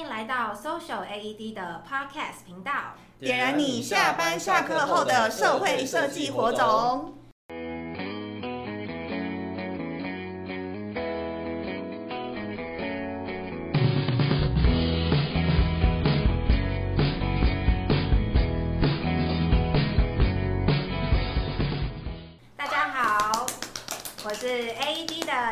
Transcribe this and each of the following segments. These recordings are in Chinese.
迎来到 Social AED 的 Podcast 频道，点燃你下班下课后的社会设计火种。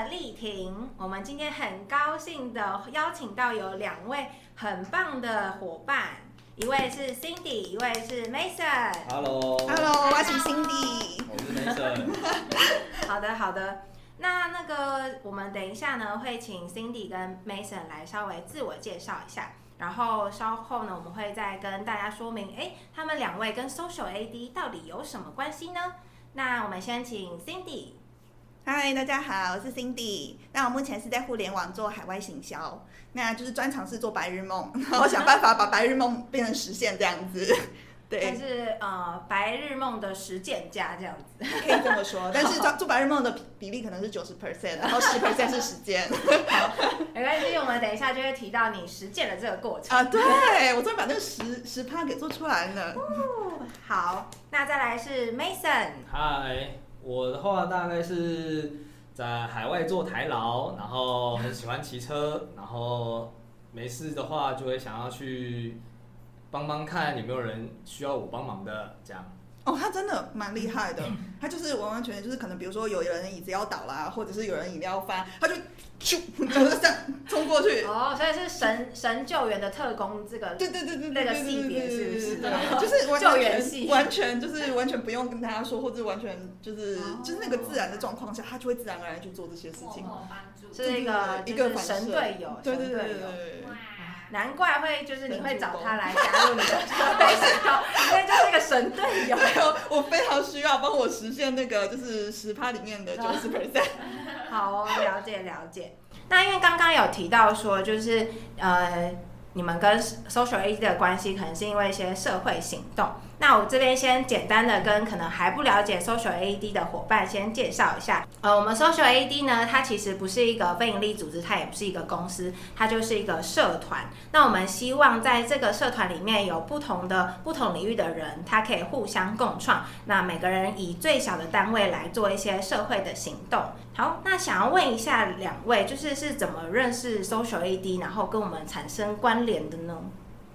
丽婷。我们今天很高兴的邀请到有两位很棒的伙伴，一位是 Cindy，一位是 Mason。Hello，Hello，我是 Cindy，我是 Mason。好的，好的。那那个，我们等一下呢，会请 Cindy 跟 Mason 来稍微自我介绍一下，然后稍后呢，我们会再跟大家说明，哎，他们两位跟 Social AD 到底有什么关系呢？那我们先请 Cindy。嗨，大家好，我是 Cindy。那我目前是在互联网做海外行销，那就是专长是做白日梦，然后想办法把白日梦变成实现这样子。对，就是呃白日梦的实践家这样子，可以这么说。但是做做白日梦的比例可能是九十 percent，然后十 percent 是实践。好，没关系，我们等一下就会提到你实践的这个过程啊。对，我终于把那个十十趴给做出来了。哦，好，那再来是 Mason。嗨。我的话大概是在海外做台劳，然后很喜欢骑车，然后没事的话就会想要去帮帮看有没有人需要我帮忙的这样。哦，他真的蛮厉害的，他就是完完全全就是可能比如说有人椅子要倒啦，或者是有人饮料要翻，他就咻，就是这样冲过去。哦，所以是神神救援的特工这个，对对对对，那个系别是不是？就是完救援系，完全就是完全不用跟大家说，或者完全就是就是那个自然的状况下，他就会自然而然去做这些事情。是一个一个神队友，对对对对。难怪会就是你会找他来加入你的社会行动，因为就是一个神队友。我非常需要帮我实现那个就是十趴里面的九十 percent。好哦，了解了解。那因为刚刚有提到说，就是呃，你们跟 Social AD 的关系可能是因为一些社会行动。那我这边先简单的跟可能还不了解 Social AED 的伙伴先介绍一下。呃，我们 Social AED 呢，它其实不是一个非营利组织，它也不是一个公司，它就是一个社团。那我们希望在这个社团里面有不同的不同领域的人，他可以互相共创。那每个人以最小的单位来做一些社会的行动。好，那想要问一下两位，就是是怎么认识 Social AED，然后跟我们产生关联的呢？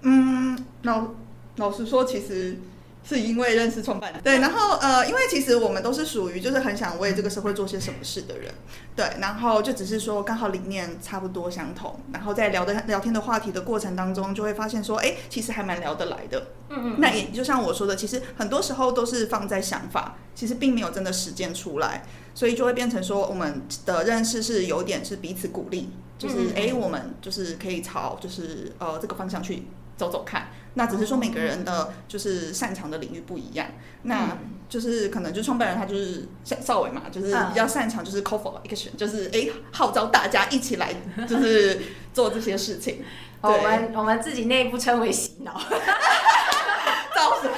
嗯，老老实说，其实。是因为认识创办人，对，然后呃，因为其实我们都是属于就是很想为这个社会做些什么事的人，对，然后就只是说刚好理念差不多相同，然后在聊的聊天的话题的过程当中，就会发现说，哎，其实还蛮聊得来的，嗯嗯，那也就像我说的，其实很多时候都是放在想法，其实并没有真的实践出来，所以就会变成说我们的认识是有点是彼此鼓励，就是哎，我们就是可以朝就是呃这个方向去走走看。那只是说每个人的就是擅长的领域不一样，那就是可能就创办人他就是像邵伟嘛，就是比较擅长就是 call for action，就是哎号召大家一起来就是 做这些事情。我们我们自己内部称为洗脑，造什么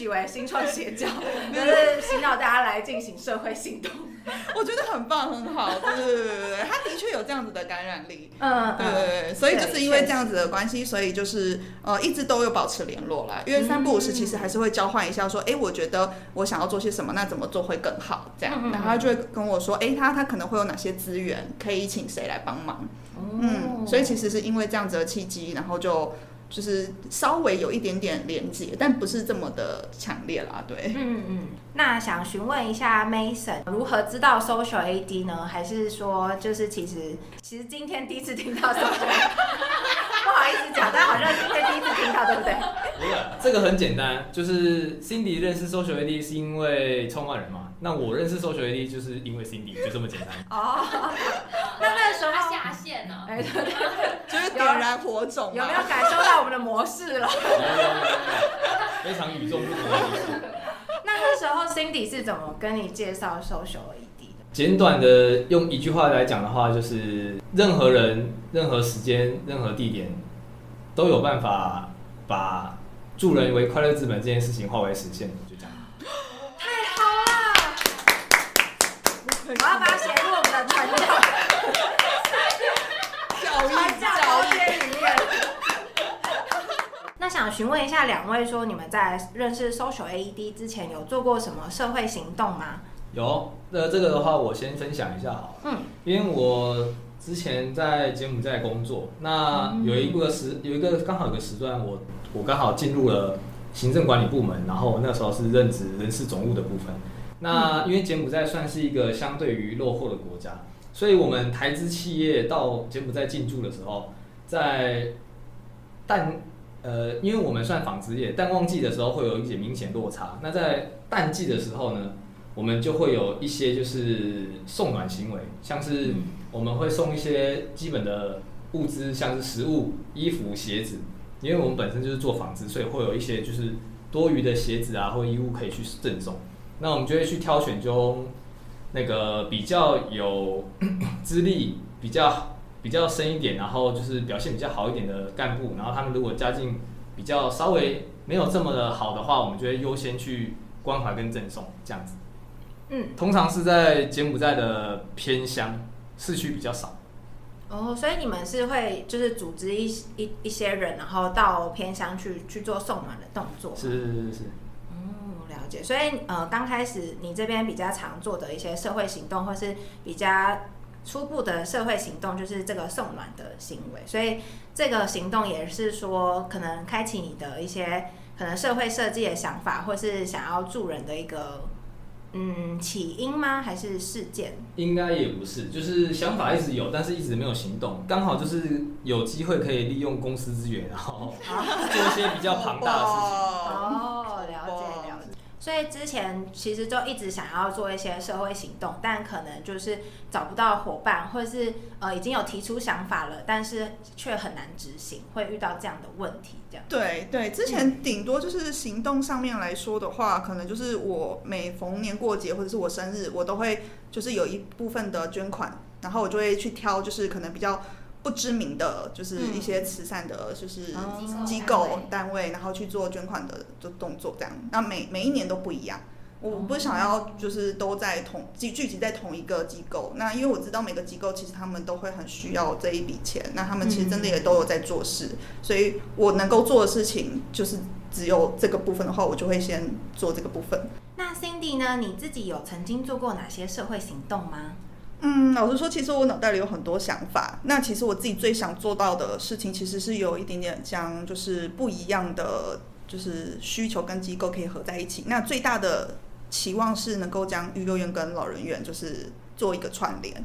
们自诩为新创邪教，就是洗脑大家来进行社会行动。我觉得很棒，很好，对对对对对，他的确有这样子的感染力，嗯，对对对，所以就是因为这样子的关系，所以就是呃一直都有保持联络啦。因为三不五时其实还是会交换一下，说，哎，我觉得我想要做些什么，那怎么做会更好？这样，然后他就会跟我说，哎，他他可能会有哪些资源可以请谁来帮忙？嗯，所以其实是因为这样子的契机，然后就。就是稍微有一点点连接，但不是这么的强烈啦，对。嗯嗯。那想询问一下 Mason，如何知道 Social AD 呢？还是说，就是其实其实今天第一次听到 Social AD，不好意思讲，但好像今天第一次听到，对不对？这个很简单，就是 Cindy 认识 Social AD 是因为创办人嘛。那我认识 Social AD 就是因为 Cindy，就这么简单。哦。那那时候下线了，哎，对对，就是点燃火种，有没有感受到我们的模式了？非常与众不同的模式。那那时候 Cindy 是怎么跟你介绍 Social AD 的？简短的用一句话来讲的话，就是任何人、任何时间、任何地点，都有办法把助人为快乐资本这件事情化为实现就这样。太好了！我要把它写入我们的团长那想询问一下两位说你们在认识 social aed 之前有做过什么社会行动吗？有那这个的话我先分享一下好嗯。因为我之前在柬埔寨工作，那有一个时有一个刚好有个时段，我我刚好进入了行政管理部门，然后那时候是任职人事总务的部分。那因为柬埔寨算是一个相对于落后的国家，所以我们台资企业到柬埔寨进驻的时候，在淡呃，因为我们算纺织业，淡旺季的时候会有一些明显落差。那在淡季的时候呢，我们就会有一些就是送暖行为，像是我们会送一些基本的物资，像是食物、衣服、鞋子。因为我们本身就是做纺织，所以会有一些就是多余的鞋子啊或衣物可以去赠送。那我们就会去挑选中那个比较有资历比较比较深一点，然后就是表现比较好一点的干部，然后他们如果家境比较稍微没有这么的好的话，我们就会优先去关怀跟赠送这样子。嗯，通常是在柬埔寨的偏乡，市区比较少。哦，所以你们是会就是组织一一一些人，然后到偏乡去去做送暖的动作。是是是是。了解，所以呃，刚开始你这边比较常做的一些社会行动，或是比较初步的社会行动，就是这个送暖的行为。所以这个行动也是说，可能开启你的一些可能社会设计的想法，或是想要助人的一个嗯起因吗？还是事件？应该也不是，就是想法一直有，但是一直没有行动。刚好就是有机会可以利用公司资源，然后 做一些比较庞大的事情。所以之前其实就一直想要做一些社会行动，但可能就是找不到伙伴，或者是呃已经有提出想法了，但是却很难执行，会遇到这样的问题。这样。对对，之前顶多就是行动上面来说的话，可能就是我每逢年过节或者是我生日，我都会就是有一部分的捐款，然后我就会去挑就是可能比较。不知名的就是一些慈善的，就是机构单位，然后去做捐款的的动作，这样。那每每一年都不一样。我不想要就是都在同聚聚集在同一个机构。那因为我知道每个机构其实他们都会很需要这一笔钱，那他们其实真的也都有在做事。所以我能够做的事情就是只有这个部分的话，我就会先做这个部分。那 Cindy 呢？你自己有曾经做过哪些社会行动吗？嗯，老实说，其实我脑袋里有很多想法。那其实我自己最想做到的事情，其实是有一点点将就是不一样的就是需求跟机构可以合在一起。那最大的期望是能够将育幼院跟老人院就是做一个串联。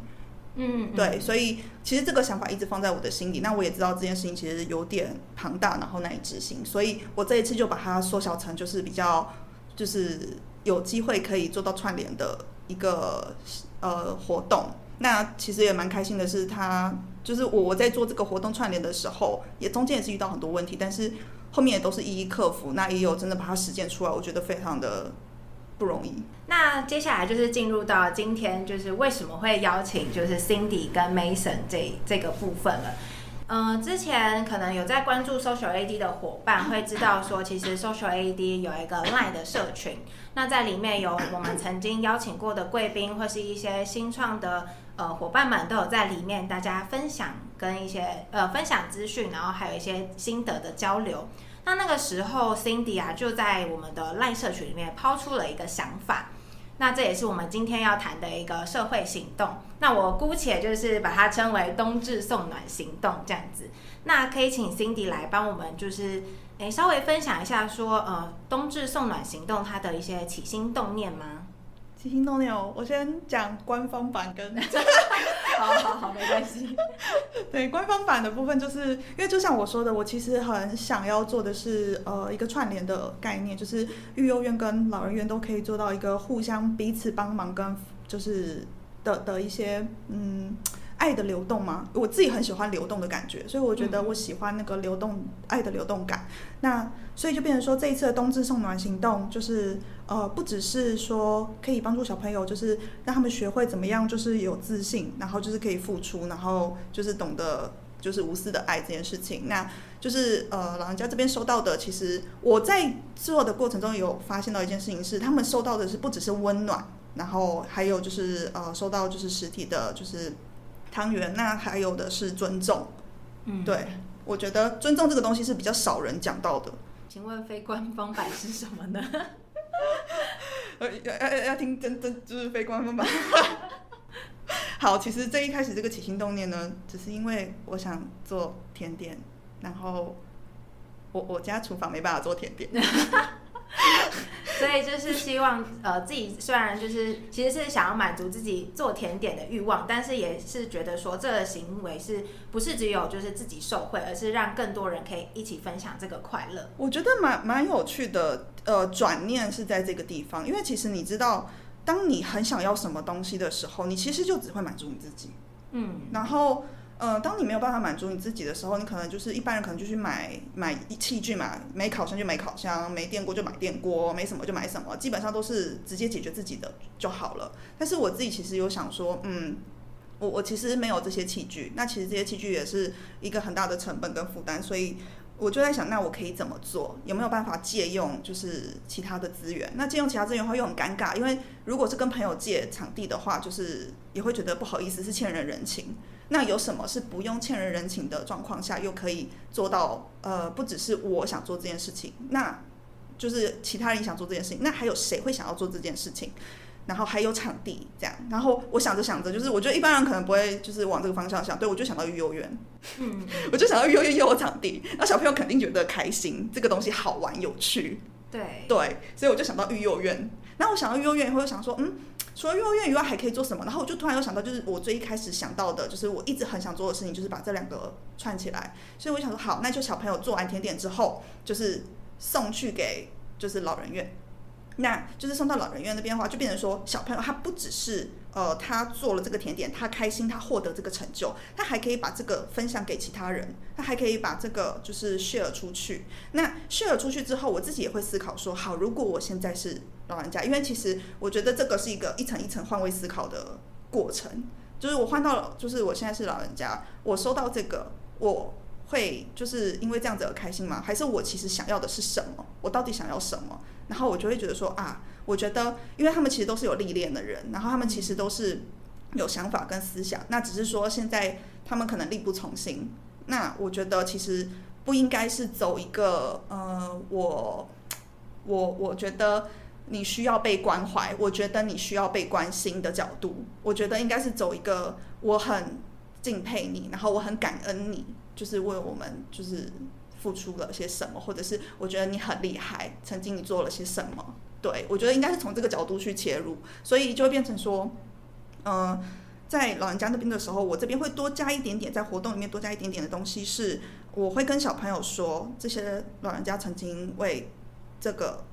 嗯，对，所以其实这个想法一直放在我的心里。那我也知道这件事情其实有点庞大，然后难以执行。所以我这一次就把它缩小成就是比较就是有机会可以做到串联的一个。呃，活动那其实也蛮开心的是，他就是我我在做这个活动串联的时候，也中间也是遇到很多问题，但是后面也都是一一克服。那也有真的把它实践出来，我觉得非常的不容易。那接下来就是进入到今天，就是为什么会邀请就是 Cindy 跟 Mason 这这个部分了。嗯、之前可能有在关注 Social AD 的伙伴会知道说，其实 Social AD 有一个 Line 的社群。那在里面有我们曾经邀请过的贵宾，或是一些新创的呃伙伴们都有在里面，大家分享跟一些呃分享资讯，然后还有一些心得的交流。那那个时候，Cindy 啊就在我们的赖社群里面抛出了一个想法，那这也是我们今天要谈的一个社会行动。那我姑且就是把它称为冬至送暖行动这样子。那可以请 Cindy 来帮我们就是。诶，稍微分享一下说，呃，冬至送暖行动它的一些起心动念吗？起心动念哦，我先讲官方版跟，好好好，没关系。对，官方版的部分，就是因为就像我说的，我其实很想要做的是，呃，一个串联的概念，就是育幼院跟老人院都可以做到一个互相彼此帮忙跟就是的的一些，嗯。爱的流动吗？我自己很喜欢流动的感觉，所以我觉得我喜欢那个流动、嗯、爱的流动感。那所以就变成说，这一次的冬至送暖行动，就是呃，不只是说可以帮助小朋友，就是让他们学会怎么样，就是有自信，然后就是可以付出，然后就是懂得就是无私的爱这件事情。那就是呃，老人家这边收到的，其实我在做的过程中有发现到一件事情是，他们收到的是不只是温暖，然后还有就是呃，收到就是实体的，就是。汤圆，那还有的是尊重，嗯，对，我觉得尊重这个东西是比较少人讲到的，请问非官方版是什么呢？呃，要要要听真真就是非官方版。好，其实这一开始这个起心动念呢，只是因为我想做甜点，然后我我家厨房没办法做甜点。所以就是希望，呃，自己虽然就是其实是想要满足自己做甜点的欲望，但是也是觉得说这个行为是不是只有就是自己受惠，而是让更多人可以一起分享这个快乐。我觉得蛮蛮有趣的，呃，转念是在这个地方，因为其实你知道，当你很想要什么东西的时候，你其实就只会满足你自己，嗯，然后。呃，当你没有办法满足你自己的时候，你可能就是一般人可能就去买买器具嘛，没烤箱就买烤箱，没电锅就买电锅，没什么就买什么，基本上都是直接解决自己的就好了。但是我自己其实有想说，嗯，我我其实没有这些器具，那其实这些器具也是一个很大的成本跟负担，所以我就在想，那我可以怎么做？有没有办法借用就是其他的资源？那借用其他资源的话又很尴尬，因为如果是跟朋友借场地的话，就是也会觉得不好意思，是欠人人情。那有什么是不用欠人人情的状况下，又可以做到？呃，不只是我想做这件事情，那就是其他人想做这件事情。那还有谁会想要做这件事情？然后还有场地这样。然后我想着想着，就是我觉得一般人可能不会就是往这个方向想。对，我就想到育幼院，嗯，我就想到育幼院又有场地，那小朋友肯定觉得开心，这个东西好玩有趣。对对，所以我就想到育幼院。然后我想到育幼院以后，又想说，嗯。除了幼儿园以外还可以做什么？然后我就突然又想到，就是我最一开始想到的，就是我一直很想做的事情，就是把这两个串起来。所以我想说，好，那就小朋友做完甜点之后，就是送去给就是老人院。那就是送到老人院那边的话，就变成说小朋友他不只是呃他做了这个甜点，他开心，他获得这个成就，他还可以把这个分享给其他人，他还可以把这个就是 share 出去。那 share 出去之后，我自己也会思考说，好，如果我现在是老人家，因为其实我觉得这个是一个一层一层换位思考的过程，就是我换到了，就是我现在是老人家，我收到这个，我会就是因为这样子而开心吗？还是我其实想要的是什么？我到底想要什么？然后我就会觉得说啊，我觉得，因为他们其实都是有历练的人，然后他们其实都是有想法跟思想，那只是说现在他们可能力不从心。那我觉得其实不应该是走一个呃，我我我觉得你需要被关怀，我觉得你需要被关心的角度。我觉得应该是走一个我很敬佩你，然后我很感恩你，就是为我们就是。付出了些什么，或者是我觉得你很厉害，曾经你做了些什么？对，我觉得应该是从这个角度去切入，所以就会变成说，嗯、在老人家那边的时候，我这边会多加一点点，在活动里面多加一点点的东西，是我会跟小朋友说，这些老人家曾经为这个，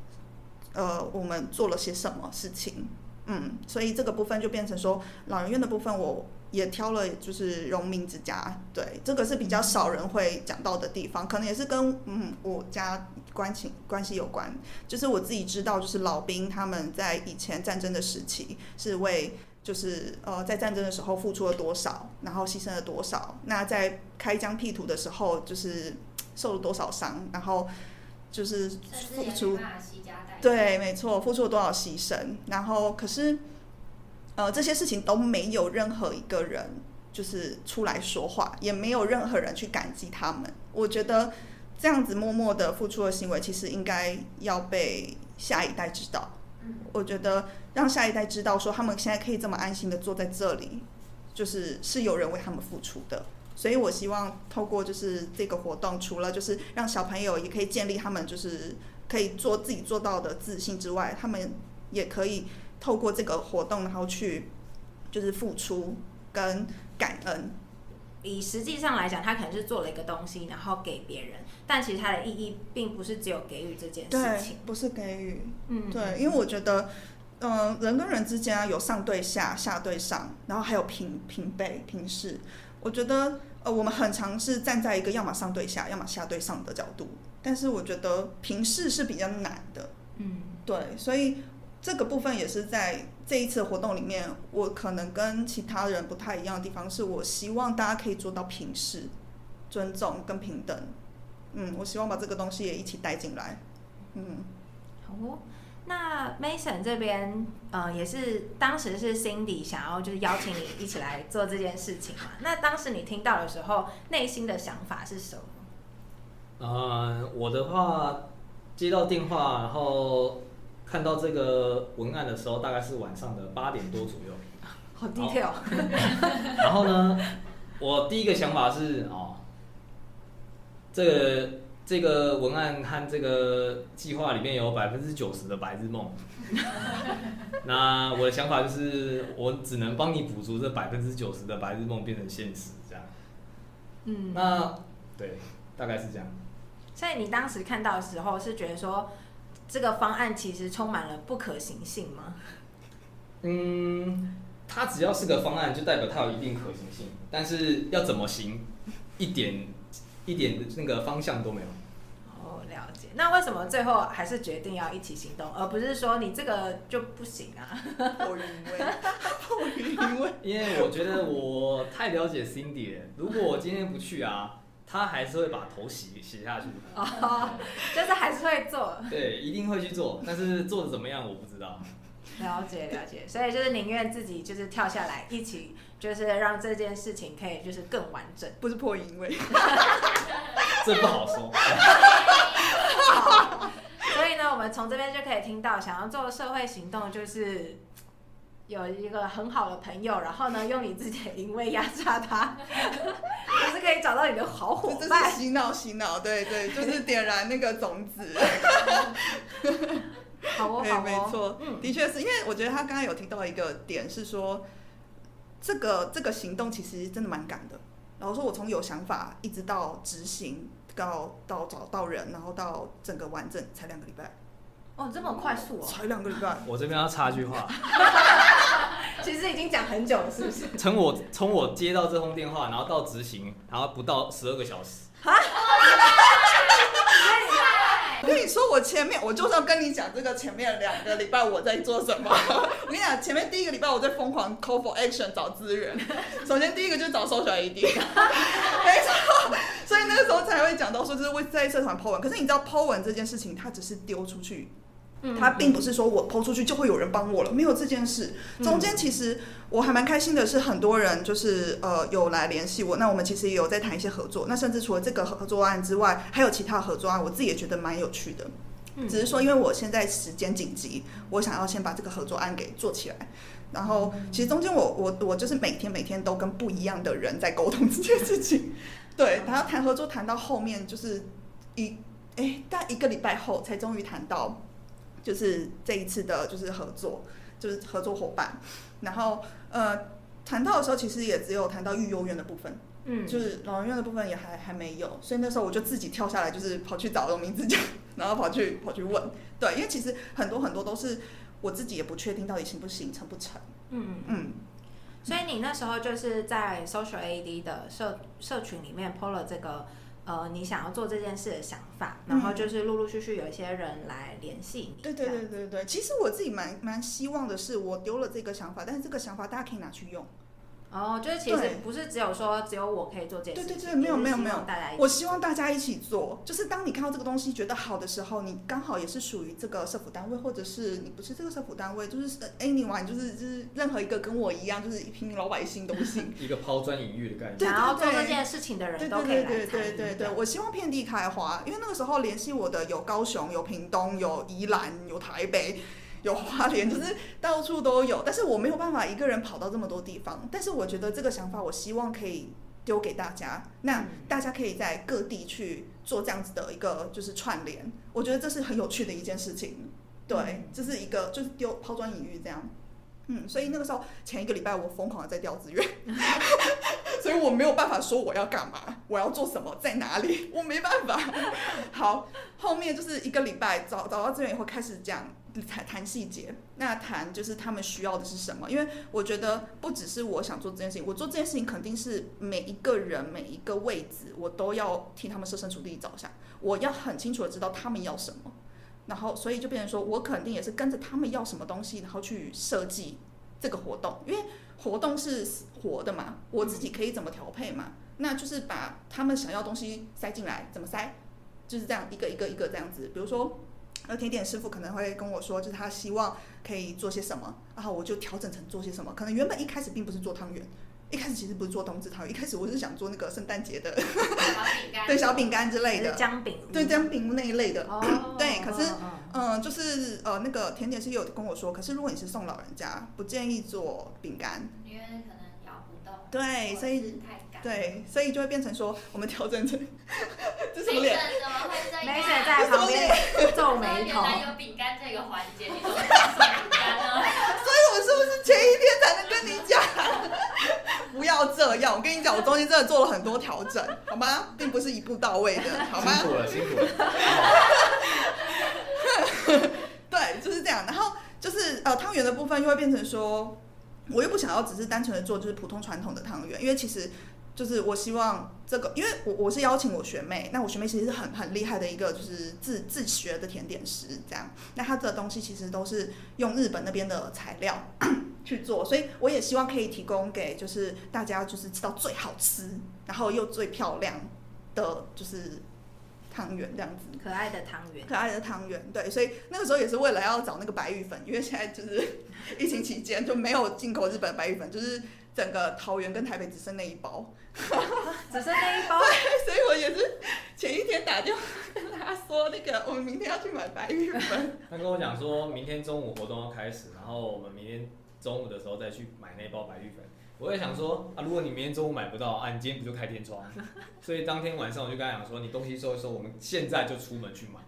呃，我们做了些什么事情，嗯，所以这个部分就变成说，老人院的部分我。也挑了，就是荣民之家，对，这个是比较少人会讲到的地方，可能也是跟嗯我家关系关系有关。就是我自己知道，就是老兵他们在以前战争的时期是为就是呃在战争的时候付出了多少，然后牺牲了多少。那在开疆辟土的时候，就是受了多少伤，然后就是付出，对，没错，付出了多少牺牲，然后可是。呃，这些事情都没有任何一个人就是出来说话，也没有任何人去感激他们。我觉得这样子默默的付出的行为，其实应该要被下一代知道。我觉得让下一代知道，说他们现在可以这么安心的坐在这里，就是是有人为他们付出的。所以我希望透过就是这个活动，除了就是让小朋友也可以建立他们就是可以做自己做到的自信之外，他们也可以。透过这个活动，然后去就是付出跟感恩。以实际上来讲，他可能是做了一个东西，然后给别人，但其实它的意义并不是只有给予这件事情，不是给予。嗯，对，因为我觉得，嗯、呃，人跟人之间啊，有上对下、下对上，然后还有平平辈、平视。我觉得，呃，我们很常是站在一个要么上对下，要么下对上的角度，但是我觉得平视是比较难的。嗯，对，所以。这个部分也是在这一次活动里面，我可能跟其他人不太一样的地方，是我希望大家可以做到平视、尊重跟平等。嗯，我希望把这个东西也一起带进来。嗯，好哦。那 Mason 这边，呃，也是当时是 Cindy 想要就是邀请你一起来做这件事情嘛？那当时你听到的时候，内心的想法是什么？呃，我的话。接到电话，然后看到这个文案的时候，大概是晚上的八点多左右。好 detail。然后呢，我第一个想法是哦，这个这个文案和这个计划里面有百分之九十的白日梦。那我的想法就是，我只能帮你补足这百分之九十的白日梦变成现实，这样。嗯。那对，大概是这样。所以你当时看到的时候，是觉得说这个方案其实充满了不可行性吗？嗯，它只要是个方案，就代表它有一定可行性，但是要怎么行，一点一点的那个方向都没有。哦，了解。那为什么最后还是决定要一起行动，而不是说你这个就不行啊？迫于因为，迫于因为，因为我觉得我太了解 Cindy 了，如果我今天不去啊。他还是会把头洗洗下去，哦，就是还是会做，对，一定会去做，但是做的怎么样我不知道。了解了解，所以就是宁愿自己就是跳下来一起，就是让这件事情可以就是更完整，不是破音位，这不好说。所以呢，我们从这边就可以听到，想要做社会行动就是。有一个很好的朋友，然后呢，用你自己的淫威压榨他，就是可以找到你的好伙伴。洗脑，洗脑，对对，就是点燃那个种子。好哦，对，好哦，没错，嗯，的确是因为我觉得他刚刚有提到一个点是说，这个这个行动其实真的蛮赶的。然后说我从有想法一直到执行，到到找到人，然后到整个完整才两个礼拜。哦，这么快速哦！才两个礼拜。我这边要插一句话。其实已经讲很久了，是不是？从我从我接到这通电话，然后到执行，然后不到十二个小时。啊！我跟你说，我前面我就是要跟你讲这个前面两个礼拜我在做什么。我跟你讲，前面第一个礼拜我在疯狂 call for action 找资源。首先第一个就是找 social AD，没错。所以那个时候才会讲到说，就是会在社团 po 文。可是你知道 po 文这件事情，它只是丢出去。他并不是说我 po 出去就会有人帮我了，没有这件事。中间其实我还蛮开心的是，很多人就是呃有来联系我。那我们其实也有在谈一些合作。那甚至除了这个合作案之外，还有其他合作案，我自己也觉得蛮有趣的。只是说，因为我现在时间紧急，我想要先把这个合作案给做起来。然后其实中间我我我就是每天每天都跟不一样的人在沟通这件事情。对，然后谈 合作谈到后面就是一哎大概一个礼拜后才终于谈到。就是这一次的，就是合作，就是合作伙伴。然后，呃，谈到的时候，其实也只有谈到育幼院的部分，嗯，就是老人院的部分也还还没有。所以那时候我就自己跳下来，就是跑去找我名字讲，然后跑去跑去问。对，因为其实很多很多都是我自己也不确定到底行不行，成不成。嗯嗯。所以你那时候就是在 Social AD 的社社群里面 po 了这个。呃，你想要做这件事的想法，然后就是陆陆续续有一些人来联系你。对对对对对，其实我自己蛮蛮希望的是，我丢了这个想法，但是这个想法大家可以拿去用。哦，就是其实不是只有说只有我可以做这件事情。对对对，没有没有没有，大家我希望大家一起做。就是当你看到这个东西觉得好的时候，你刚好也是属于这个社福单位，或者是你不是这个社福单位，就是 anyone，就是就是任何一个跟我一样，就是一平老百姓都行。一个抛砖引玉的概念。然后做这件事情的人都可以来参与。对对对对对对，我希望遍地开花，因为那个时候联系我的有高雄、有屏东、有宜兰、有台北。有花莲，就是到处都有，但是我没有办法一个人跑到这么多地方。但是我觉得这个想法，我希望可以丢给大家，那大家可以在各地去做这样子的一个就是串联。我觉得这是很有趣的一件事情，对，这是一个就是丢抛砖引玉这样。嗯，所以那个时候前一个礼拜我疯狂的在调资源，所以我没有办法说我要干嘛，我要做什么，在哪里，我没办法。好，后面就是一个礼拜找找到资源以后开始讲。谈谈细节，那谈就是他们需要的是什么？因为我觉得不只是我想做这件事情，我做这件事情肯定是每一个人每一个位置，我都要替他们设身处地着想，我要很清楚的知道他们要什么，然后所以就变成说我肯定也是跟着他们要什么东西，然后去设计这个活动，因为活动是活的嘛，我自己可以怎么调配嘛，那就是把他们想要东西塞进来，怎么塞，就是这样一个一个一个这样子，比如说。而甜点师傅可能会跟我说，就是他希望可以做些什么，然后我就调整成做些什么。可能原本一开始并不是做汤圆，一开始其实不是做冬至汤圆，一开始我是想做那个圣诞节的 小饼干，对小饼干之类的姜饼，对姜饼那一类的。哦，对，可是嗯，嗯，就是呃，那个甜点师有跟我说，可是如果你是送老人家，不建议做饼干。因为可能咬不动。对，所以太干。对，所以就会变成说，我们调整成，这什么脸？怎么会这样？梅婶在旁边皱眉头。原来有饼干这个环节，你怎么送饼干呢？所以我是不是前一天才能跟你讲？不要这样，我跟你讲，我中间真的做了很多调整，好吗？并不是一步到位的，好吗？辛苦了，辛苦了。对，就是这样。然后就是呃，汤圆的部分又会变成说，我又不想要只是单纯的做就是普通传统的汤圆，因为其实就是我希望这个，因为我我是邀请我学妹，那我学妹其实是很很厉害的一个就是自自学的甜点师，这样。那她的东西其实都是用日本那边的材料 去做，所以我也希望可以提供给就是大家就是吃到最好吃，然后又最漂亮的就是汤圆这样子。可爱的汤圆，可爱的汤圆，对，所以那个时候也是为了要找那个白玉粉，因为现在就是 疫情期间就没有进口日本白玉粉，就是整个桃园跟台北只剩那一包，只剩那一包，对，所以我也是前一天打电话跟他说，那个我们明天要去买白玉粉，他跟我讲说明天中午活动要开始，然后我们明天中午的时候再去买那包白玉粉。我也想说啊，如果你明天中午买不到啊，你今天不就开天窗？所以当天晚上我就跟他讲说，你东西收一收，我们现在就出门去买。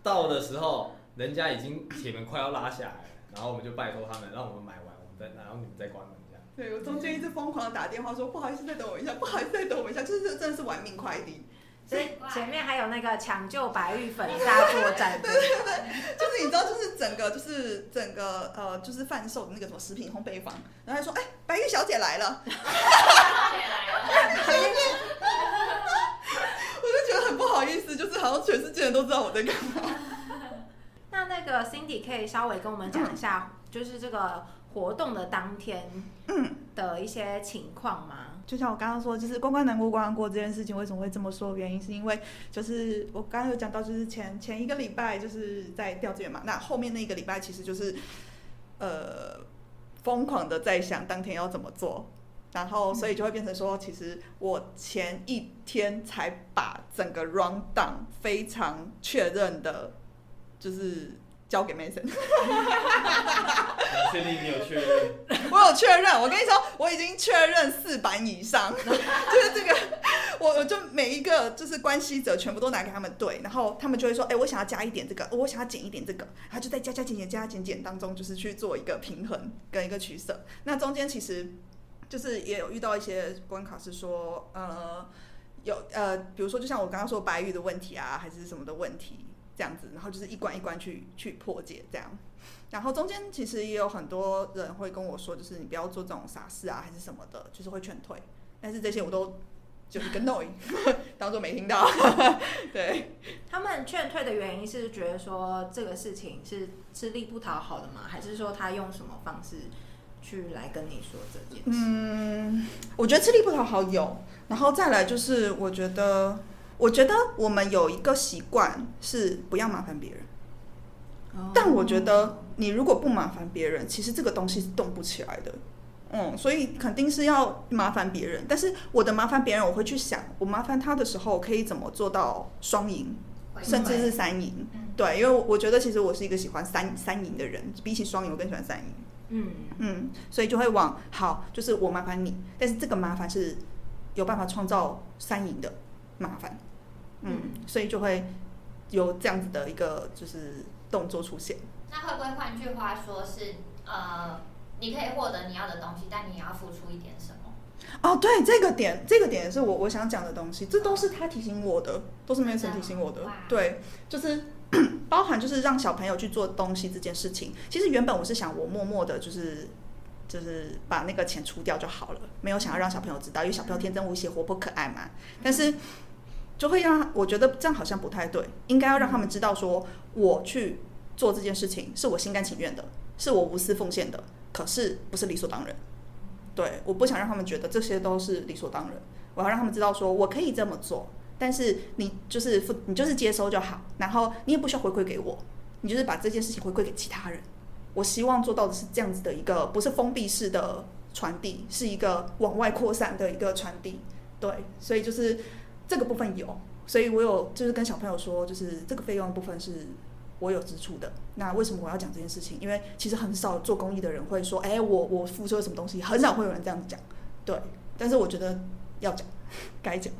到的时候，人家已经铁门快要拉下来了，然后我们就拜托他们，让我们买完，我们再，然后你们再关门。对，我中间一直疯狂的打电话说，不好意思，再等我一下，不好意思，再等我一下，就是真的是玩命快递。所以前面还有那个抢救白玉粉大作战，对对对，就是你知道，就是整个就是整个呃，就是贩售的那个什么食品烘焙坊，然后还说，哎、欸，白玉小姐来了，小姐来了，我就觉得很不好意思，就是好像全世界人都知道我在干嘛。那那个 Cindy 可以稍微跟我们讲一下，就是这个活动的当天的一些情况吗？就像我刚刚说，就是关关难过关关过这件事情，为什么会这么说？原因是因为就是我刚刚有讲到，就是前前一个礼拜就是在调资源嘛，那后面那个礼拜其实就是呃疯狂的在想当天要怎么做，然后所以就会变成说，其实我前一天才把整个 run down 非常确认的，就是。交给 Mason，确定你有确认？我有确认，我跟你说，我已经确认四版以上，就是这个，我我就每一个就是关系者全部都拿给他们对，然后他们就会说，哎、欸，我想要加一点这个，我想要减一点这个，他就在加加减减加加减减当中，就是去做一个平衡跟一个取舍。那中间其实就是也有遇到一些关卡，是说，呃，有呃，比如说就像我刚刚说白玉的问题啊，还是什么的问题。这样子，然后就是一关一关去去破解这样，然后中间其实也有很多人会跟我说，就是你不要做这种傻事啊，还是什么的，就是会劝退。但是这些我都就是跟 no，当做没听到。对，他们劝退的原因是觉得说这个事情是吃力不讨好的吗？还是说他用什么方式去来跟你说这件事？嗯，我觉得吃力不讨好有，然后再来就是我觉得。我觉得我们有一个习惯是不要麻烦别人，但我觉得你如果不麻烦别人，其实这个东西是动不起来的，嗯，所以肯定是要麻烦别人。但是我的麻烦别人，我会去想，我麻烦他的时候可以怎么做到双赢，甚至是三赢。对，因为我觉得其实我是一个喜欢三三赢的人，比起双赢，我更喜欢三赢。嗯嗯，所以就会往好，就是我麻烦你，但是这个麻烦是有办法创造三赢的麻烦。嗯，所以就会有这样子的一个就是动作出现。那会不会换句话说是，呃，你可以获得你要的东西，但你也要付出一点什么？哦，对，这个点，这个点也是我我想讲的东西。这都是他提醒我的，都是 Mason 提醒我的。对，就是 包含就是让小朋友去做东西这件事情。其实原本我是想我默默的，就是就是把那个钱出掉就好了，没有想要让小朋友知道，因为小朋友天真无邪、活泼可爱嘛。但是。就会让我觉得这样好像不太对，应该要让他们知道说，我去做这件事情是我心甘情愿的，是我无私奉献的，可是不是理所当然。对，我不想让他们觉得这些都是理所当然，我要让他们知道说我可以这么做，但是你就是你就是接收就好，然后你也不需要回馈给我，你就是把这件事情回馈给其他人。我希望做到的是这样子的一个不是封闭式的传递，是一个往外扩散的一个传递。对，所以就是这个部分有，所以我有就是跟小朋友说，就是这个费用部分是我有支出的。那为什么我要讲这件事情？因为其实很少做公益的人会说，哎，我我付出了什么东西，很少会有人这样讲。对，但是我觉得要讲，该讲。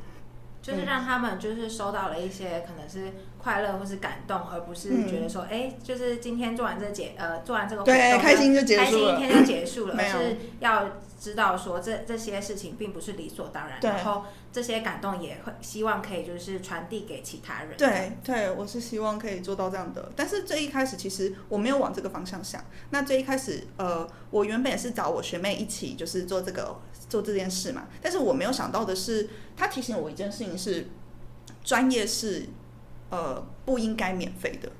就是让他们就是收到了一些可能是快乐或是感动，而不是觉得说，哎、嗯，就是今天做完这节呃做完这个活动，对，开心就结束了，开心一天就结束了，而是要知道说这这些事情并不是理所当然，然后这些感动也会希望可以就是传递给其他人。对对，我是希望可以做到这样的，但是最一开始其实我没有往这个方向想。那最一开始呃，我原本也是找我学妹一起就是做这个。做这件事嘛，但是我没有想到的是，他提醒我一件事情是，专业是呃不应该免费的。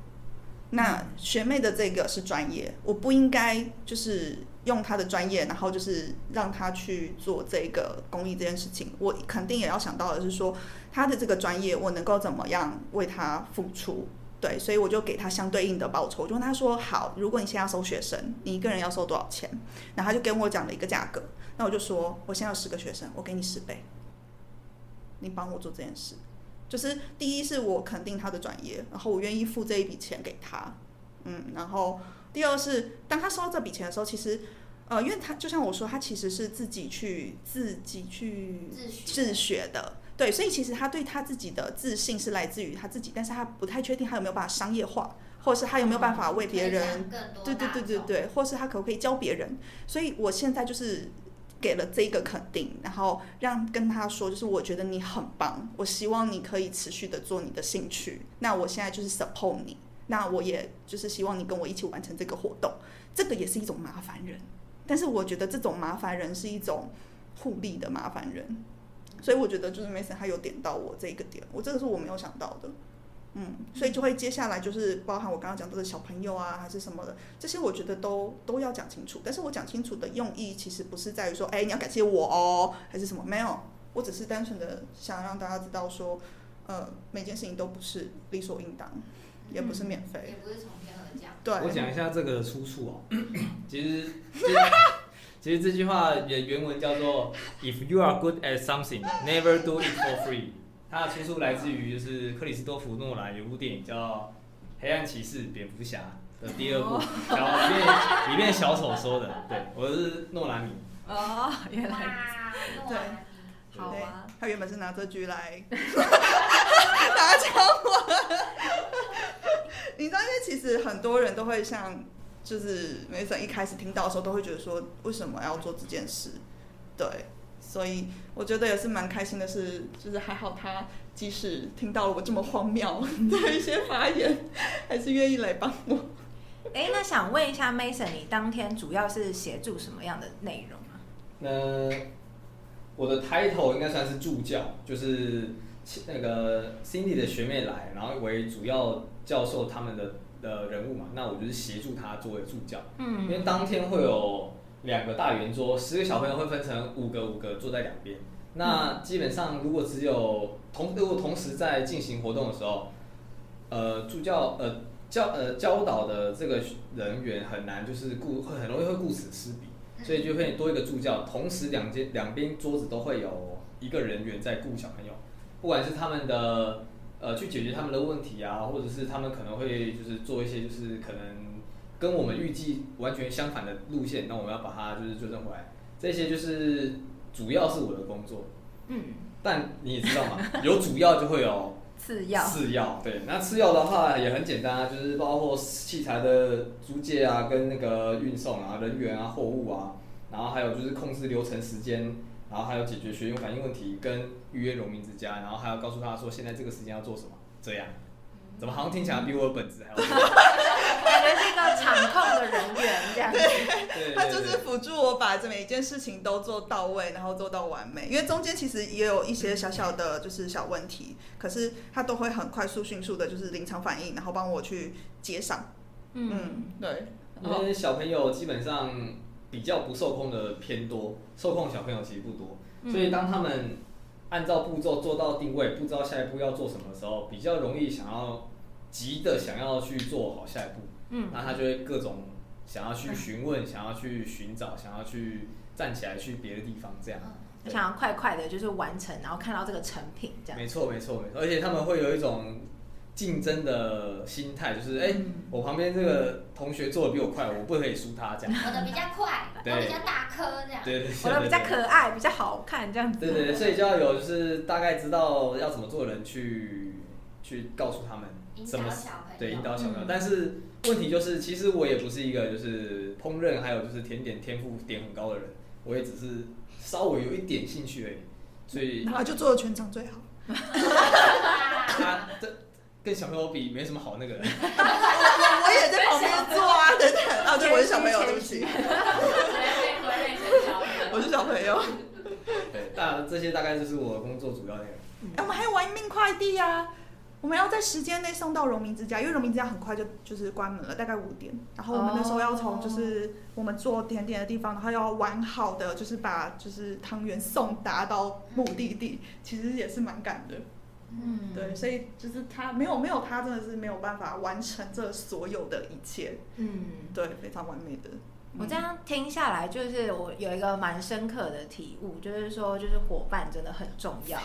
那学妹的这个是专业，我不应该就是用她的专业，然后就是让她去做这个公益这件事情。我肯定也要想到的是说，她的这个专业，我能够怎么样为她付出？对，所以我就给她相对应的报酬。我就跟她说：“好，如果你现在要收学生，你一个人要收多少钱？”然后她就跟我讲了一个价格。那我就说，我现在有十个学生，我给你十倍，你帮我做这件事。就是第一是我肯定他的专业，然后我愿意付这一笔钱给他，嗯，然后第二是当他收到这笔钱的时候，其实呃，因为他就像我说，他其实是自己去自己去自学的，对，所以其实他对他自己的自信是来自于他自己，但是他不太确定他有没有办法商业化。或者是他有没有办法为别人，对对对对对，或是他可不可以教别人？所以我现在就是。给了这个肯定，然后让跟他说，就是我觉得你很棒，我希望你可以持续的做你的兴趣。那我现在就是 support 你，那我也就是希望你跟我一起完成这个活动。这个也是一种麻烦人，但是我觉得这种麻烦人是一种互利的麻烦人，所以我觉得就是 Mason 他有点到我这个点，我这个是我没有想到的。嗯，所以就会接下来就是包含我刚刚讲到的小朋友啊，还是什么的，这些我觉得都都要讲清楚。但是我讲清楚的用意其实不是在于说，哎，你要感谢我哦，还是什么？没有，我只是单纯的想让大家知道说，呃，每件事情都不是理所应当，也不是免费，也不是从天而降。对，我讲一下这个出处哦。其实，其实这句话原原文叫做 “If you are good at something, never do it for free.” 它的出处来自于就是克里斯多弗诺兰有部电影叫《黑暗骑士蝙蝠侠》的第二部，然后里面里面小丑说的，对，我是诺兰迷。哦，原来对，好啊。他原本是拿这句来 打枪我。你知道，因为其实很多人都会像，就是梅森一开始听到的时候，都会觉得说，为什么要做这件事？对。所以我觉得也是蛮开心的是，就是还好他即使听到了我这么荒谬 的一些发言，还是愿意来帮我。哎，那想问一下 Mason，你当天主要是协助什么样的内容啊？那我的 title 应该算是助教，就是那个 Cindy 的学妹来，然后为主要教授他们的的人物嘛，那我就是协助他作为助教。嗯，因为当天会有。两个大圆桌，十个小朋友会分成五个五个坐在两边。那基本上，如果只有同如果同时在进行活动的时候，呃，助教呃教呃教导的这个人员很难，就是顾会很容易会顾此失彼，所以就会多一个助教，同时两间两边桌子都会有一个人员在顾小朋友，不管是他们的呃去解决他们的问题啊，或者是他们可能会就是做一些就是可能。跟我们预计完全相反的路线，那我们要把它就是纠正回来。这些就是主要是我的工作。嗯。但你也知道嘛，有主要就会有次要。次要。对，那次要的话也很简单啊，就是包括器材的租借啊，跟那个运送啊，人员啊，货物啊，然后还有就是控制流程时间，然后还有解决学员反应问题，跟预约农民之家，然后还要告诉他说现在这个时间要做什么，这样。怎么好像听起来比我的本职还要多？感觉是一个场控的人员这样子。对，他就是辅助我把这每一件事情都做到位，然后做到完美。因为中间其实也有一些小小的就是小问题，可是他都会很快速、迅速的，就是临场反应，然后帮我去接上。嗯，对。因为小朋友基本上比较不受控的偏多，受控小朋友其实不多，所以当他们。按照步骤做到定位，不知道下一步要做什么的时候，比较容易想要急的想要去做好下一步。嗯，那他就会各种想要去询问，想要去寻找，想要去站起来去别的地方这样。我想要快快的，就是完成，然后看到这个成品这样。没错没错没错，而且他们会有一种竞争的心态，就是哎、欸，我旁边这个同学做的比我快，我不可以输他这样。我的比较快，我比较大颗这样。对对对，我的比较可爱，比较好看这样子。对对对，所以就要有就是大概知道要怎么做人去去告诉他们怎么对引导小朋友，但是问题就是，其实我也不是一个就是烹饪还有就是甜点天赋点很高的人，我也只是。稍微有一点兴趣而已，所以然后就做的全场最好。他 这跟小朋友比没什么好那个人。我我也在旁边做啊，等等啊，对，我是小朋友，对不起。我是小朋友。对，大这些大概就是我工作主要内容。哎、欸，我们还有玩命快递呀。我们要在时间内送到荣民之家，因为荣民之家很快就就是关门了，大概五点。然后我们那时候要从就是我们做甜点的地方，然后要完好的就是把就是汤圆送达到目的地，其实也是蛮赶的。嗯，对，所以就是他没有没有他真的是没有办法完成这所有的一切。嗯，对，非常完美的。我这样听下来，就是我有一个蛮深刻的体悟，就是说，就是伙伴真的很重要，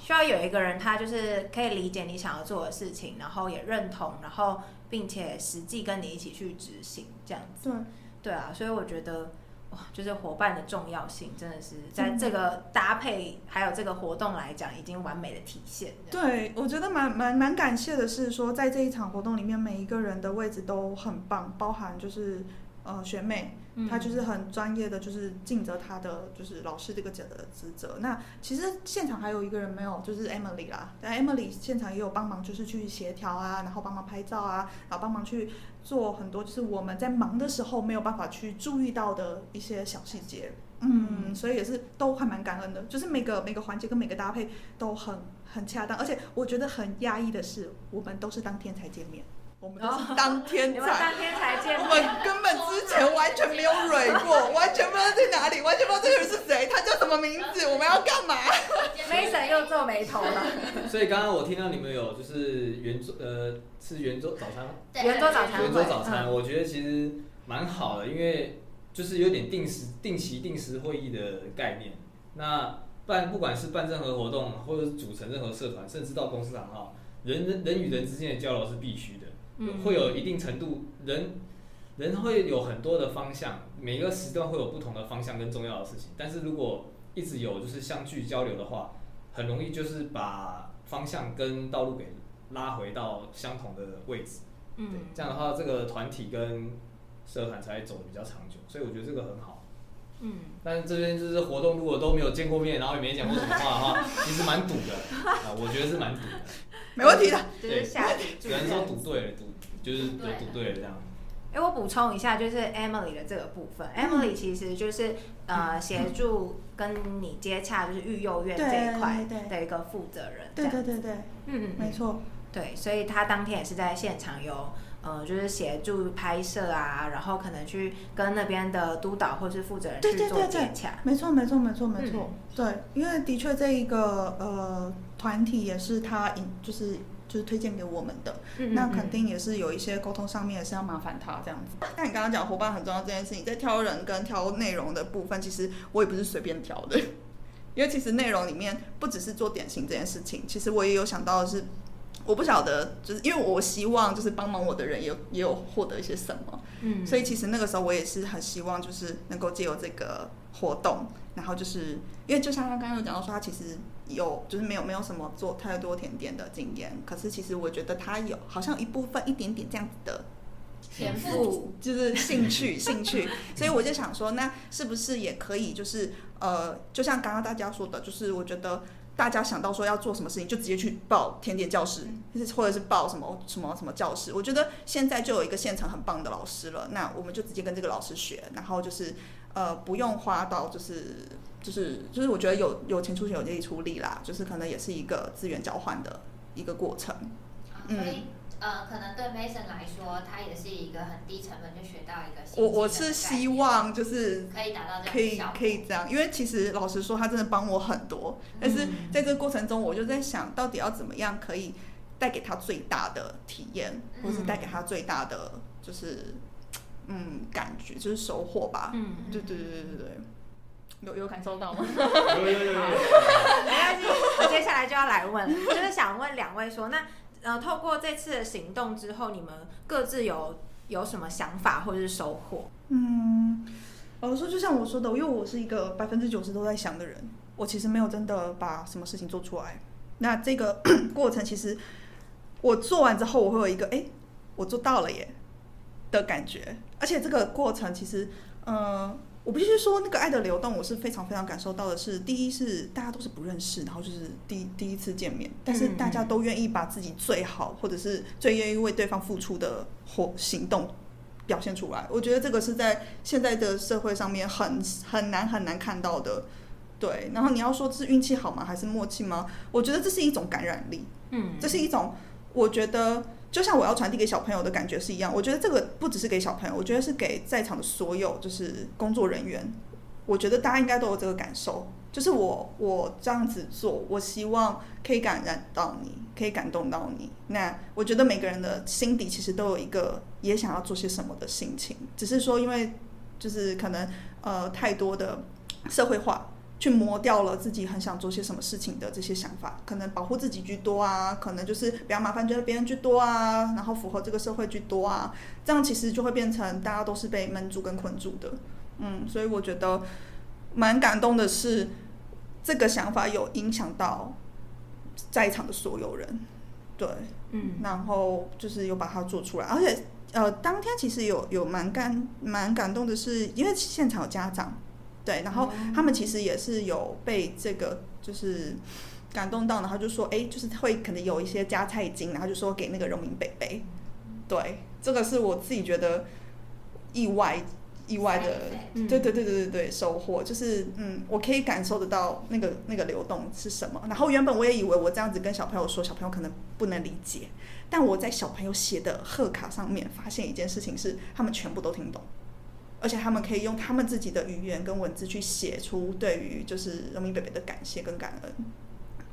需要有一个人，他就是可以理解你想要做的事情，然后也认同，然后并且实际跟你一起去执行，这样子。对，对啊，所以我觉得，哇，就是伙伴的重要性，真的是在这个搭配还有这个活动来讲，已经完美的体现。对，我觉得蛮蛮蛮感谢的是说，在这一场活动里面，每一个人的位置都很棒，包含就是。呃，学妹，她就是很专业的，就是尽责她的就是老师这个职的职责。那其实现场还有一个人没有，就是 Emily 啦。但 Emily 现场也有帮忙，就是去协调啊，然后帮忙拍照啊，然后帮忙去做很多，就是我们在忙的时候没有办法去注意到的一些小细节。嗯，所以也是都还蛮感恩的，就是每个每个环节跟每个搭配都很很恰当，而且我觉得很压抑的是，我们都是当天才见面。我们都是当天才，当天才见。我们根本之前完全没有蕊过，完全不知道在哪里，完全不知道这个人是谁，他叫什么名字，我们要干嘛？Mason 又皱眉头了。所以刚刚我听到你们有就是圆桌呃吃圆桌早餐，圆桌早餐，圆桌早餐，我觉得其实蛮好的，因为就是有点定时、定期、定时会议的概念。那办不管是办任何活动，或者是组成任何社团，甚至到公司行号，人人人与人之间的交流是必须的。会有一定程度，人人会有很多的方向，每一个时段会有不同的方向跟重要的事情。但是如果一直有就是相聚交流的话，很容易就是把方向跟道路给拉回到相同的位置。嗯，对，这样的话，这个团体跟社团才会走得比较长久。所以我觉得这个很好。嗯，但是这边就是活动，如果都没有见过面，然后也没讲过什么话的话，其实蛮赌的。啊，我觉得是蛮赌的。没问题的，就是下赌，有人说赌对了，赌就是赌对了这样。哎，我补充一下，就是 Emily 的这个部分，Emily 其实就是呃协助跟你接洽，就是育幼院这一块的一个负责人。对对对对，嗯，没错，对，所以他当天也是在现场有。呃，就是协助拍摄啊，然后可能去跟那边的督导或是负责人去做接洽。没错，没错，没错，没错。嗯、对，因为的确这一个呃团体也是他引，就是就是推荐给我们的。嗯嗯嗯，那肯定也是有一些沟通上面也是要麻烦他这样子。那你刚刚讲伙伴很重要这件事情，在挑人跟挑内容的部分，其实我也不是随便挑的，因为其实内容里面不只是做典型这件事情，其实我也有想到的是。我不晓得，就是因为我希望就是帮忙我的人也有也有获得一些什么，嗯，所以其实那个时候我也是很希望就是能够借由这个活动，然后就是因为就像他刚刚有讲到说他其实有就是没有没有什么做太多甜点的经验，可是其实我觉得他有好像一部分一点点这样子的天赋，就是兴趣兴趣，所以我就想说，那是不是也可以就是呃，就像刚刚大家说的，就是我觉得。大家想到说要做什么事情，就直接去报甜点教室，或者是报什么什么什么教室。我觉得现在就有一个现场很棒的老师了，那我们就直接跟这个老师学，然后就是呃不用花到就是就是就是我觉得有有钱出钱有力出力啦，就是可能也是一个资源交换的一个过程，嗯。呃，可能对 Mason 来说，他也是一个很低成本就学到一个新。我我是希望就是可以达到这样，可以可以这样，因为其实老实说，他真的帮我很多。但是在这个过程中，我就在想到底要怎么样可以带给他最大的体验，或是带给他最大的就是嗯感觉，就是收获吧。嗯，对对对对对对。有有感受到吗？有有有有有。没关系，我接下来就要来问，就是想问两位说，那呃，透过这次的行动之后，你们各自有有什么想法或者是收获？嗯，我说就像我说的，因为我是一个百分之九十都在想的人，我其实没有真的把什么事情做出来。那这个 过程其实我做完之后，我会有一个哎、我做到了耶的感觉，而且这个过程其实，嗯、我必须说，那个爱的流动，我是非常非常感受到的是，第一是大家都是不认识，然后就是第第一次见面，但是大家都愿意把自己最好，或者是最愿意为对方付出的活行动表现出来。我觉得这个是在现在的社会上面很很难很难看到的。对，然后你要说这是运气好吗？还是默契吗？我觉得这是一种感染力。嗯，这是一种，我觉得。就像我要传递给小朋友的感觉是一样，我觉得这个不只是给小朋友，我觉得是给在场的所有就是工作人员，我觉得大家应该都有这个感受，就是我我这样子做，我希望可以感染到你，可以感动到你。那我觉得每个人的心底其实都有一个也想要做些什么的心情，只是说因为就是可能呃太多的社会化。去磨掉了自己很想做些什么事情的这些想法，可能保护自己居多啊，可能就是不要麻烦觉得别人居多啊，然后符合这个社会居多啊，这样其实就会变成大家都是被闷住跟困住的，嗯，所以我觉得蛮感动的是，这个想法有影响到在场的所有人，对，嗯，然后就是有把它做出来，而且呃，当天其实有有蛮感蛮感动的是，因为现场有家长。对，然后他们其实也是有被这个就是感动到，然后就说，哎，就是会可能有一些加菜金，然后就说给那个荣民北北。对，这个是我自己觉得意外意外的，对对对对对对收获，就是嗯，我可以感受得到那个那个流动是什么。然后原本我也以为我这样子跟小朋友说，小朋友可能不能理解，但我在小朋友写的贺卡上面发现一件事情是，他们全部都听懂。而且他们可以用他们自己的语言跟文字去写出对于就是人民伯伯的感谢跟感恩，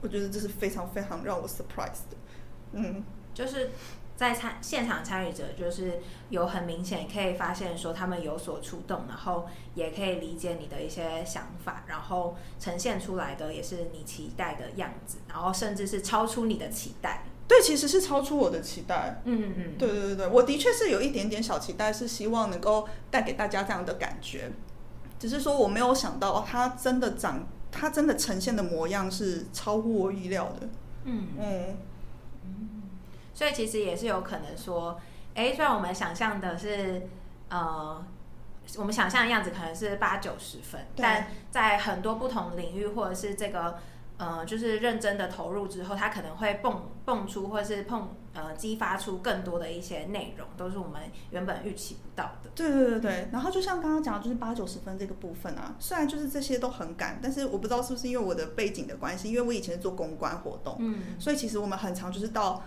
我觉得这是非常非常让我 surprise 的。嗯，就是在参现场参与者，就是有很明显可以发现说他们有所触动，然后也可以理解你的一些想法，然后呈现出来的也是你期待的样子，然后甚至是超出你的期待。对，其实是超出我的期待。嗯嗯嗯，对对对对，我的确是有一点点小期待，是希望能够带给大家这样的感觉。只是说我没有想到，它真的长，它真的呈现的模样是超乎我意料的。嗯嗯嗯，所以其实也是有可能说，哎，虽然我们想象的是，呃，我们想象的样子可能是八九十分，但在很多不同领域或者是这个。呃，就是认真的投入之后，它可能会蹦蹦出，或者是碰呃激发出更多的一些内容，都是我们原本预期不到的。对对对对，然后就像刚刚讲的，就是八九十分这个部分啊，虽然就是这些都很赶，但是我不知道是不是因为我的背景的关系，因为我以前是做公关活动，嗯，所以其实我们很常就是到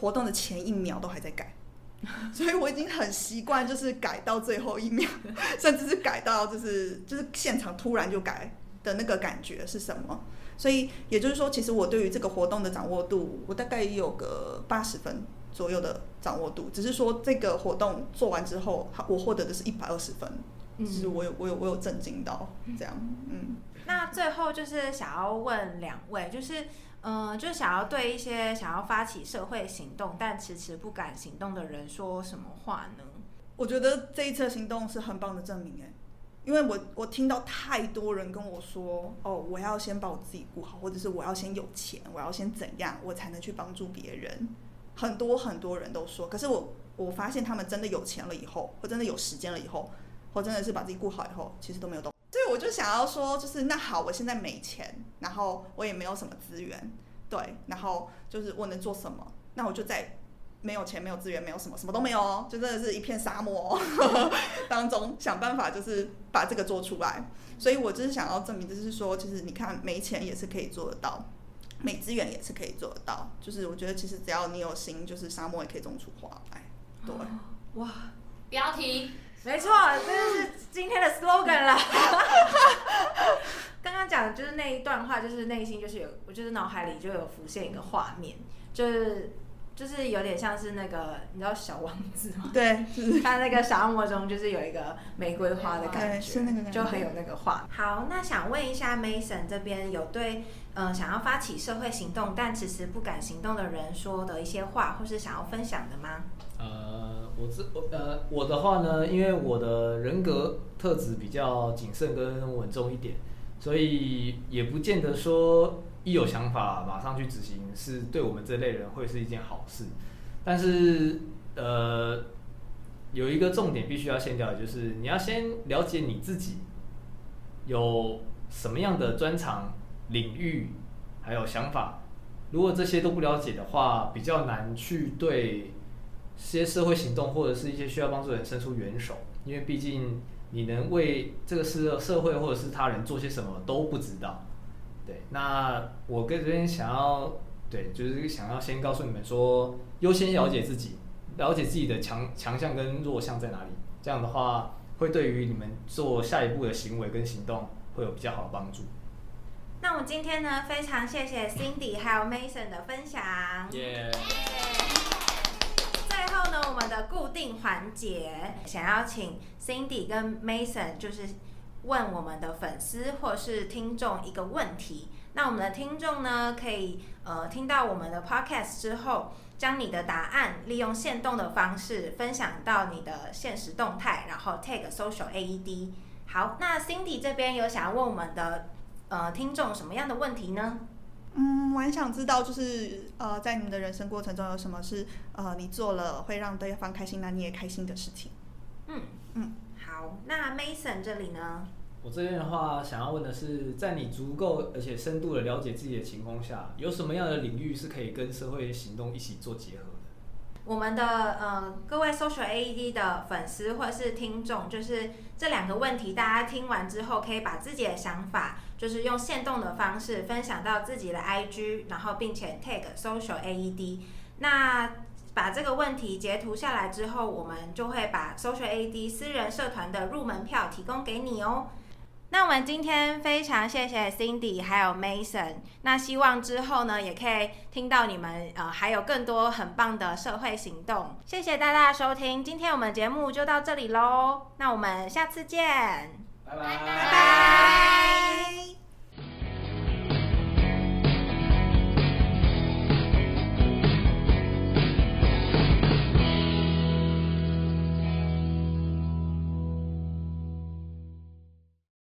活动的前一秒都还在改，所以我已经很习惯就是改到最后一秒，甚至是改到就是就是现场突然就改的那个感觉是什么？所以也就是说，其实我对于这个活动的掌握度，我大概也有个八十分左右的掌握度。只是说这个活动做完之后，我获得的是一百二十分，就、嗯、是我有我有我有震惊到这样。嗯，那最后就是想要问两位，就是嗯、呃，就想要对一些想要发起社会行动但迟迟不敢行动的人说什么话呢？我觉得这一次行动是很棒的证明，哎。因为我我听到太多人跟我说，哦，我要先把我自己顾好，或者是我要先有钱，我要先怎样，我才能去帮助别人。很多很多人都说，可是我我发现他们真的有钱了以后，或真的有时间了以后，或真的是把自己顾好以后，其实都没有动。所以我就想要说，就是那好，我现在没钱，然后我也没有什么资源，对，然后就是我能做什么？那我就在。没有钱，没有资源，没有什么，什么都没有哦，就真的是一片沙漠哦，当中想办法就是把这个做出来。所以我就是想要证明，就是说，其实你看，没钱也是可以做得到，没资源也是可以做得到。就是我觉得，其实只要你有心，就是沙漠也可以种出花来。对，哇，标题没错，这就是今天的 slogan 了。刚刚讲的就是那一段话，就是内心就是有，我就是脑海里就有浮现一个画面，就是。就是有点像是那个你知道小王子吗？对，他那个沙漠中就是有一个玫瑰花的感觉，是那个感觉就很有那个画。好，那想问一下 Mason 这边有对呃想要发起社会行动但迟迟不敢行动的人说的一些话，或是想要分享的吗？呃，我这呃我的话呢，因为我的人格特质比较谨慎跟稳重一点，所以也不见得说。一有想法马上去执行，是对我们这类人会是一件好事。但是，呃，有一个重点必须要先了解，就是你要先了解你自己有什么样的专长、领域，还有想法。如果这些都不了解的话，比较难去对些社会行动或者是一些需要帮助的人伸出援手，因为毕竟你能为这个社社会或者是他人做些什么都不知道。对，那我跟这边想要，对，就是想要先告诉你们说，优先了解自己，了解自己的强强项跟弱项在哪里，这样的话会对于你们做下一步的行为跟行动会有比较好的帮助。那我们今天呢，非常谢谢 Cindy 还有 Mason 的分享。耶、yeah.！最后呢，我们的固定环节，想要请 Cindy 跟 Mason 就是。问我们的粉丝或是听众一个问题，那我们的听众呢，可以呃听到我们的 podcast 之后，将你的答案利用限动的方式分享到你的现实动态，然后 tag social AED。好，那 Cindy 这边有想要问我们的呃听众什么样的问题呢？嗯，我很想知道，就是呃在你们的人生过程中有什么是呃你做了会让对方开心，那你也开心的事情？嗯嗯。好，那 Mason 这里呢？我这边的话，想要问的是，在你足够而且深度的了解自己的情况下，有什么样的领域是可以跟社会行动一起做结合的？我们的呃各位 Social AED 的粉丝或者是听众，就是这两个问题，大家听完之后可以把自己的想法，就是用限动的方式分享到自己的 IG，然后并且 tag Social AED。那把这个问题截图下来之后，我们就会把 Social AED 私人社团的入门票提供给你哦。那我们今天非常谢谢 Cindy 还有 Mason，那希望之后呢也可以听到你们呃还有更多很棒的社会行动。谢谢大家的收听，今天我们节目就到这里喽，那我们下次见，拜拜。拜拜。